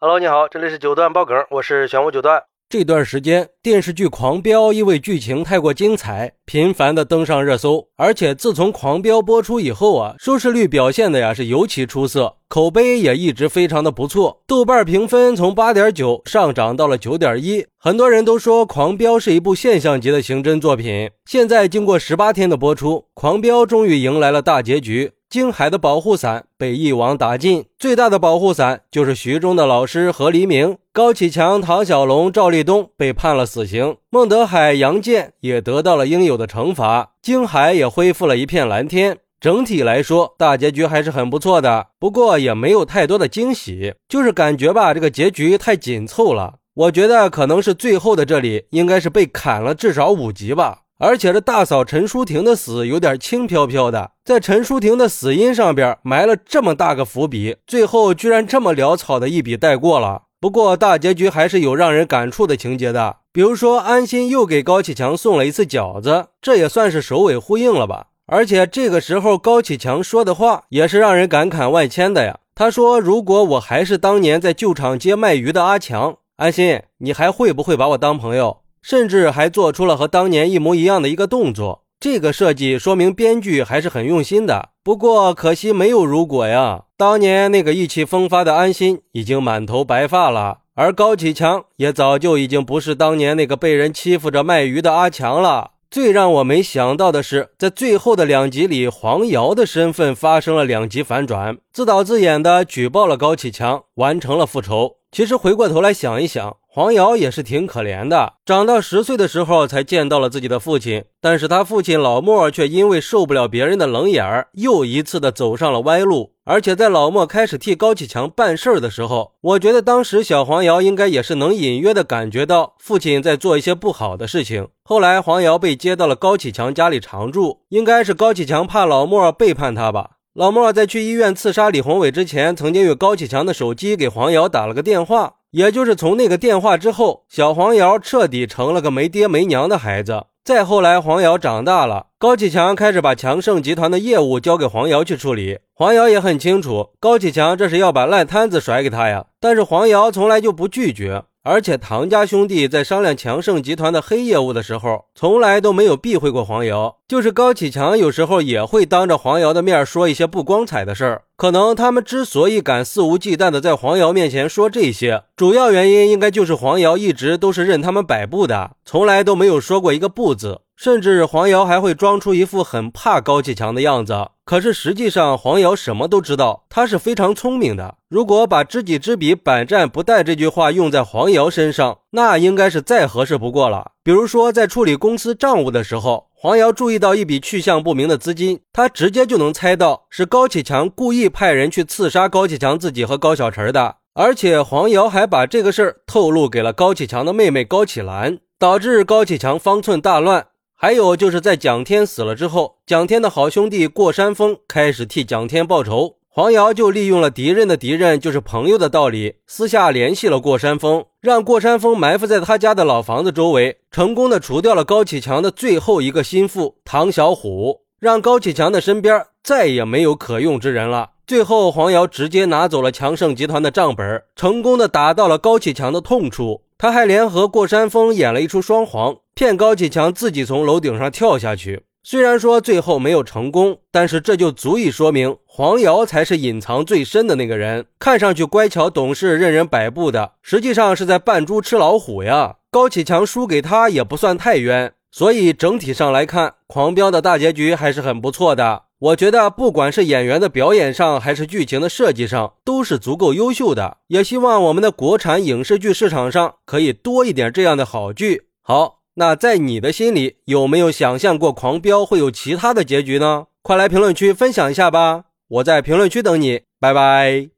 Hello，你好，这里是九段爆梗，我是玄武九段。这段时间，电视剧《狂飙》因为剧情太过精彩，频繁的登上热搜。而且自从《狂飙》播出以后啊，收视率表现的呀是尤其出色，口碑也一直非常的不错。豆瓣评分从八点九上涨到了九点一。很多人都说《狂飙》是一部现象级的刑侦作品。现在经过十八天的播出，《狂飙》终于迎来了大结局。京海的保护伞被一网打尽，最大的保护伞就是徐忠的老师何黎明、高启强、唐小龙、赵立东被判了死刑，孟德海、杨健也得到了应有的惩罚，京海也恢复了一片蓝天。整体来说，大结局还是很不错的，不过也没有太多的惊喜，就是感觉吧，这个结局太紧凑了。我觉得可能是最后的这里应该是被砍了至少五集吧。而且这大嫂陈淑婷的死有点轻飘飘的，在陈淑婷的死因上边埋了这么大个伏笔，最后居然这么潦草的一笔带过了。不过大结局还是有让人感触的情节的，比如说安心又给高启强送了一次饺子，这也算是首尾呼应了吧。而且这个时候高启强说的话也是让人感慨万千的呀。他说：“如果我还是当年在旧厂街卖鱼的阿强，安心，你还会不会把我当朋友？”甚至还做出了和当年一模一样的一个动作，这个设计说明编剧还是很用心的。不过可惜没有如果呀，当年那个意气风发的安心已经满头白发了，而高启强也早就已经不是当年那个被人欺负着卖鱼的阿强了。最让我没想到的是，在最后的两集里，黄瑶的身份发生了两极反转，自导自演的举报了高启强，完成了复仇。其实回过头来想一想。黄瑶也是挺可怜的，长到十岁的时候才见到了自己的父亲，但是他父亲老莫却因为受不了别人的冷眼儿，又一次的走上了歪路。而且在老莫开始替高启强办事儿的时候，我觉得当时小黄瑶应该也是能隐约的感觉到父亲在做一些不好的事情。后来黄瑶被接到了高启强家里常住，应该是高启强怕老莫背叛他吧。老莫在去医院刺杀李宏伟之前，曾经用高启强的手机给黄瑶打了个电话。也就是从那个电话之后，小黄瑶彻底成了个没爹没娘的孩子。再后来，黄瑶长大了，高启强开始把强盛集团的业务交给黄瑶去处理。黄瑶也很清楚，高启强这是要把烂摊子甩给他呀。但是黄瑶从来就不拒绝。而且唐家兄弟在商量强盛集团的黑业务的时候，从来都没有避讳过黄瑶。就是高启强有时候也会当着黄瑶的面说一些不光彩的事儿。可能他们之所以敢肆无忌惮的在黄瑶面前说这些，主要原因应该就是黄瑶一直都是任他们摆布的，从来都没有说过一个不字。甚至黄瑶还会装出一副很怕高启强的样子。可是实际上，黄瑶什么都知道，他是非常聪明的。如果把“知己知彼，百战不殆”这句话用在黄瑶身上，那应该是再合适不过了。比如说，在处理公司账务的时候，黄瑶注意到一笔去向不明的资金，他直接就能猜到是高启强故意派人去刺杀高启强自己和高小晨的。而且，黄瑶还把这个事儿透露给了高启强的妹妹高启兰，导致高启强方寸大乱。还有就是在蒋天死了之后，蒋天的好兄弟过山峰开始替蒋天报仇，黄瑶就利用了敌人的敌人就是朋友的道理，私下联系了过山峰，让过山峰埋伏在他家的老房子周围，成功的除掉了高启强的最后一个心腹唐小虎，让高启强的身边再也没有可用之人了。最后，黄瑶直接拿走了强盛集团的账本，成功的打到了高启强的痛处。他还联合过山峰演了一出双簧，骗高启强自己从楼顶上跳下去。虽然说最后没有成功，但是这就足以说明黄瑶才是隐藏最深的那个人。看上去乖巧懂事、任人摆布的，实际上是在扮猪吃老虎呀。高启强输给他也不算太冤，所以整体上来看，狂飙的大结局还是很不错的。我觉得，不管是演员的表演上，还是剧情的设计上，都是足够优秀的。也希望我们的国产影视剧市场上可以多一点这样的好剧。好，那在你的心里，有没有想象过《狂飙》会有其他的结局呢？快来评论区分享一下吧！我在评论区等你，拜拜。